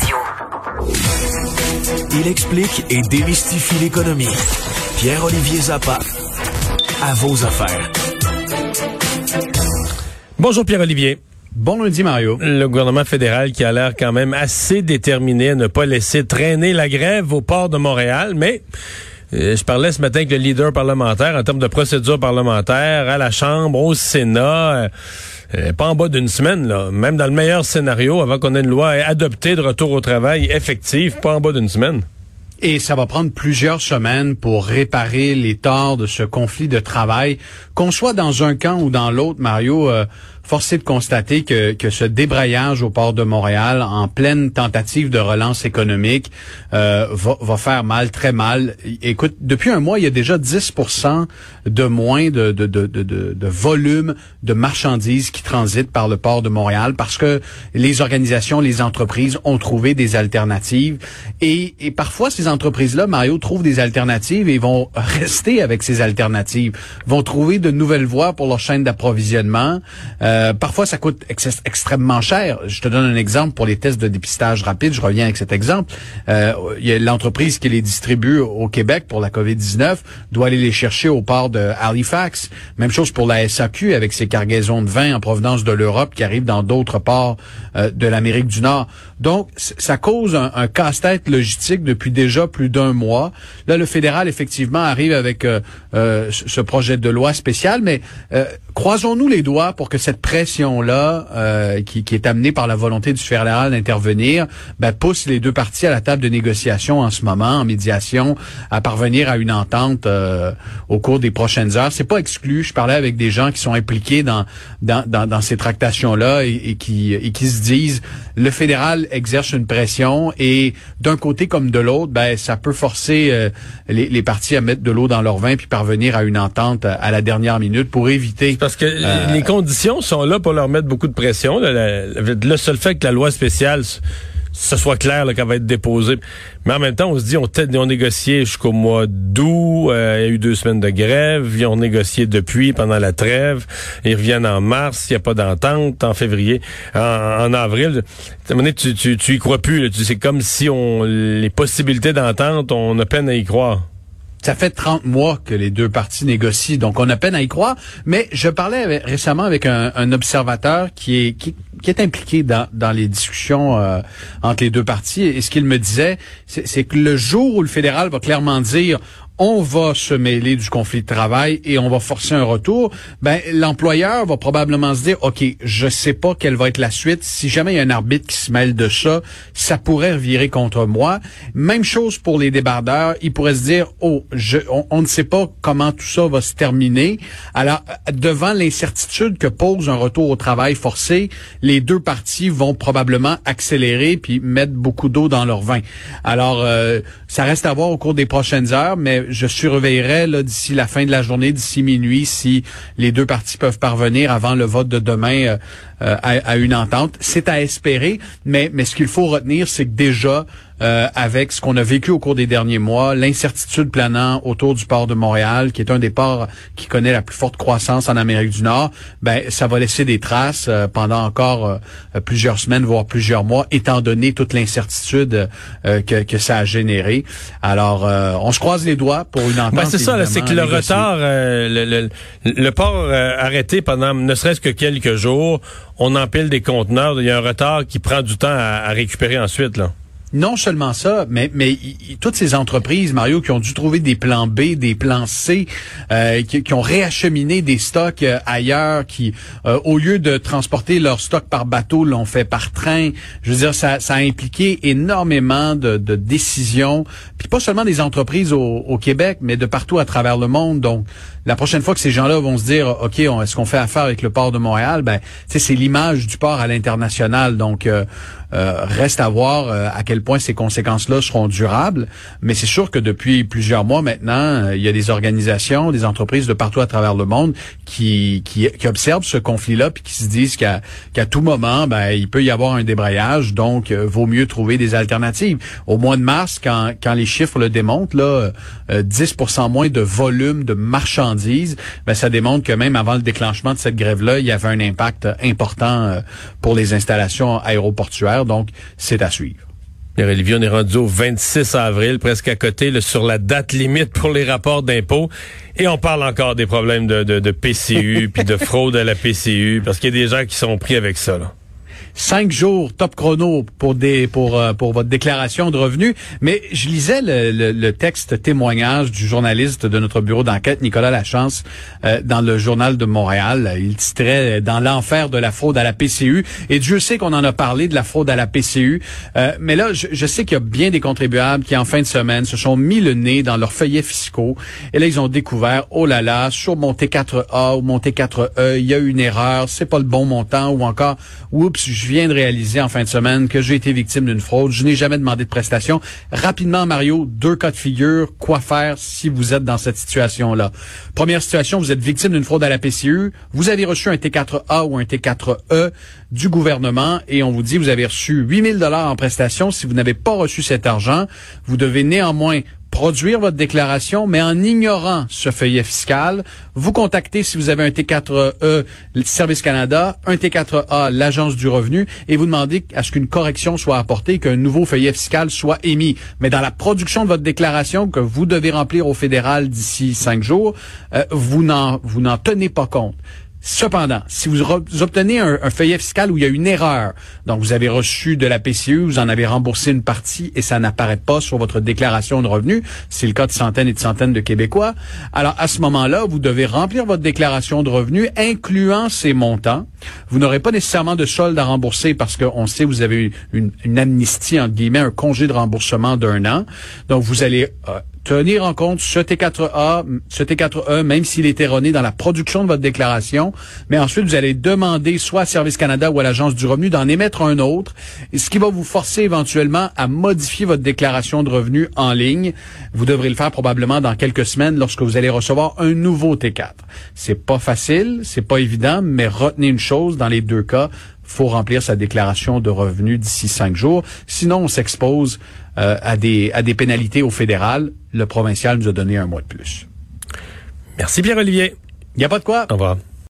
Radio. Il explique et démystifie l'économie. Pierre-Olivier Zappa, à vos affaires. Bonjour Pierre-Olivier. Bon lundi, Mario. Le gouvernement fédéral qui a l'air quand même assez déterminé à ne pas laisser traîner la grève au port de Montréal, mais euh, je parlais ce matin avec le leader parlementaire en termes de procédure parlementaire à la Chambre, au Sénat. Euh, euh, pas en bas d'une semaine. Même dans le meilleur scénario, avant qu'on ait une loi adoptée de retour au travail effective, pas en bas d'une semaine. Et ça va prendre plusieurs semaines pour réparer les torts de ce conflit de travail, qu'on soit dans un camp ou dans l'autre, Mario. Euh, forcé de constater que, que ce débrayage au port de Montréal, en pleine tentative de relance économique, euh, va, va, faire mal, très mal. Écoute, depuis un mois, il y a déjà 10% de moins de, de, de, de, de volume de marchandises qui transitent par le port de Montréal parce que les organisations, les entreprises ont trouvé des alternatives. Et, et parfois, ces entreprises-là, Mario, trouvent des alternatives et vont rester avec ces alternatives, vont trouver de nouvelles voies pour leur chaîne d'approvisionnement. Euh, euh, parfois, ça coûte extrêmement cher. Je te donne un exemple pour les tests de dépistage rapide. Je reviens avec cet exemple. Euh, il y a l'entreprise qui les distribue au Québec pour la COVID-19 doit aller les chercher au port de Halifax. Même chose pour la SAQ avec ses cargaisons de vin en provenance de l'Europe qui arrivent dans d'autres ports euh, de l'Amérique du Nord. Donc, ça cause un, un casse-tête logistique depuis déjà plus d'un mois. Là, le fédéral, effectivement, arrive avec ce projet de loi spécial, mais croisons-nous les doigts pour que cette pression-là, euh, qui, qui, est amenée par la volonté du fédéral d'intervenir, ben, pousse les deux parties à la table de négociation en ce moment, en médiation, à parvenir à une entente euh, au cours des prochaines heures. C'est pas exclu. Je parlais avec des gens qui sont impliqués dans dans, dans, dans ces tractations-là et, et, qui et qui se disent le fédéral exerce une pression et d'un côté comme de l'autre, ben ça peut forcer euh, les, les parties à mettre de l'eau dans leur vin puis parvenir à une entente à la dernière minute pour éviter. Parce que les conditions sont là pour leur mettre beaucoup de pression. Le, seul fait que la loi spéciale ce soit clair qu'elle va être déposée. Mais en même temps, on se dit, on, on négocié jusqu'au mois d'août, euh, il y a eu deux semaines de grève, ils ont négocié depuis pendant la trêve, ils reviennent en mars, il n'y a pas d'entente, en février, en, avril. Tu, tu, y crois plus, c'est comme si on les possibilités d'entente, on a peine à y croire. Ça fait 30 mois que les deux parties négocient, donc on a peine à y croire. Mais je parlais récemment avec un, observateur qui est, impliqué dans, dans les discussions euh, entre les deux parties. Et ce qu'il me disait, c'est que le jour où le fédéral va clairement dire on va se mêler du conflit de travail et on va forcer un retour, ben l'employeur va probablement se dire OK, je sais pas quelle va être la suite. Si jamais il y a un arbitre qui se mêle de ça, ça pourrait revirer contre moi. Même chose pour les débardeurs, ils pourraient se dire oh, je, on, ne sait pas comment tout ça va se terminer. Alors devant l'incertitude que pose un retour au travail forcé, les deux parties vont probablement accélérer puis mettre beaucoup d'eau dans leur vin. Alors euh, ça reste à voir au cours des prochaines heures, mais je surveillerai d'ici la fin de la journée, d'ici minuit, si les deux parties peuvent parvenir avant le vote de demain euh, euh, à, une entente. C'est à espérer, mais, mais ce qu'il faut retenir, c'est que déjà, euh, avec ce qu'on a vécu au cours des derniers mois, l'incertitude planant autour du port de Montréal, qui est un des ports qui connaît la plus forte croissance en Amérique du Nord, ben ça va laisser des traces pendant encore plusieurs semaines, voire plusieurs mois, étant donné toute l'incertitude que, que ça a généré. Alors, on se croise les doigts pour une entente. Ben c'est ça, c'est que le retard, euh, le, port euh, arrêté pendant ne serait-ce que quelques jours, on empile des conteneurs, il y a un retard qui prend du temps à, à récupérer ensuite. là. Non seulement ça, mais, toutes ces entreprises, Mario, qui ont dû trouver des plans B, des plans C, euh, qui, ont réacheminé des stocks euh, ailleurs, qui, euh, au lieu de transporter leurs stocks par bateau, l'ont fait par train. Je veux dire, ça, ça a impliqué énormément de, de décisions, puis pas seulement des entreprises au, au, Québec, mais de partout à travers le monde. Donc, la prochaine fois que ces gens-là vont se dire, OK, est-ce qu'on fait affaire avec le port de Montréal? Ben, c'est l'image du port à l'international. Donc, reste à voir à quel point ces conséquences-là seront durables. Mais c'est sûr que depuis plusieurs mois maintenant, euh, il y a des organisations, des entreprises de partout à travers le monde qui, qui, observent ce conflit-là puis qui se disent qu'à qu'à tout moment, ben, il peut y avoir un débrayage, donc euh, vaut mieux trouver des alternatives. Au mois de mars, quand, quand les chiffres le démontrent, là, 10% euh, moins de volume de marchandises, ben, ça démontre que même avant le déclenchement de cette grève-là, il y avait un impact important pour les installations aéroportuaires. Donc, c'est à suivre. Pierre-Olivier, on est rendu au 26 avril, presque à côté, sur la date limite pour les rapports d'impôts. Et on parle encore des problèmes de, de PCU, puis de fraude à la PCU, parce qu'il y a des gens qui sont pris avec ça. Là cinq jours top chrono pour des pour euh, pour votre déclaration de revenus. Mais je lisais le, le, texte témoignage du journaliste de notre bureau d'enquête Nicolas Lachance euh, dans le journal de Montréal. Il titrait dans l'enfer de la fraude à la PCU. Et Dieu sait qu'on en a parlé de la fraude à la PCU. Euh, mais là, je, sais qu'il y a bien des contribuables qui en fin de semaine se sont mis le nez dans leurs feuillets fiscaux. Et là, ils ont découvert, oh là là, sur mon T4A ou mon T4E, il y a une erreur, c'est pas le bon montant ou encore, oups, viens de réaliser en fin de semaine que j'ai été victime d'une fraude. Je n'ai jamais demandé de prestation. Rapidement, Mario, deux cas de figure. Quoi faire si vous êtes dans cette situation-là? Première situation, vous êtes victime d'une fraude à la PCU. Vous avez reçu un T4A ou un T4E du gouvernement et on vous dit vous avez reçu 8000 dollars en prestation. Si vous n'avez pas reçu cet argent, vous devez néanmoins produire votre déclaration, mais en ignorant ce feuillet fiscal, vous contactez si vous avez un T4E Service Canada, un T4A l'Agence du revenu, et vous demandez à ce qu'une correction soit apportée, qu'un nouveau feuillet fiscal soit émis. Mais dans la production de votre déclaration que vous devez remplir au fédéral d'ici cinq jours, euh, vous n'en vous n'en tenez pas compte. Cependant, si vous, obtenez un, feuillet fiscal où il y a une erreur, donc vous avez reçu de la PCU, vous en avez remboursé une partie et ça n'apparaît pas sur votre déclaration de revenus, c'est le cas de centaines et de centaines de Québécois, alors à ce moment-là, vous devez remplir votre déclaration de revenus incluant ces montants. Vous n'aurez pas nécessairement de solde à rembourser parce qu'on sait vous avez une, une amnistie, entre guillemets, un congé de remboursement d'un an. Donc vous allez euh, tenir en compte ce T4A, ce T4E, même s'il est erroné dans la production de votre déclaration, mais ensuite vous allez demander soit à Service Canada ou à l'Agence du revenu d'en émettre un autre, ce qui va vous forcer éventuellement à modifier votre déclaration de revenus en ligne. Vous devrez le faire probablement dans quelques semaines lorsque vous allez recevoir un nouveau T4. C'est pas facile, c'est pas évident, mais retenez une chose dans les deux cas, faut remplir sa déclaration de revenus d'ici cinq jours. Sinon, on s'expose euh, à, des, à des pénalités au fédéral. Le provincial nous a donné un mois de plus. Merci Pierre-Olivier. Il n'y a pas de quoi. Au revoir.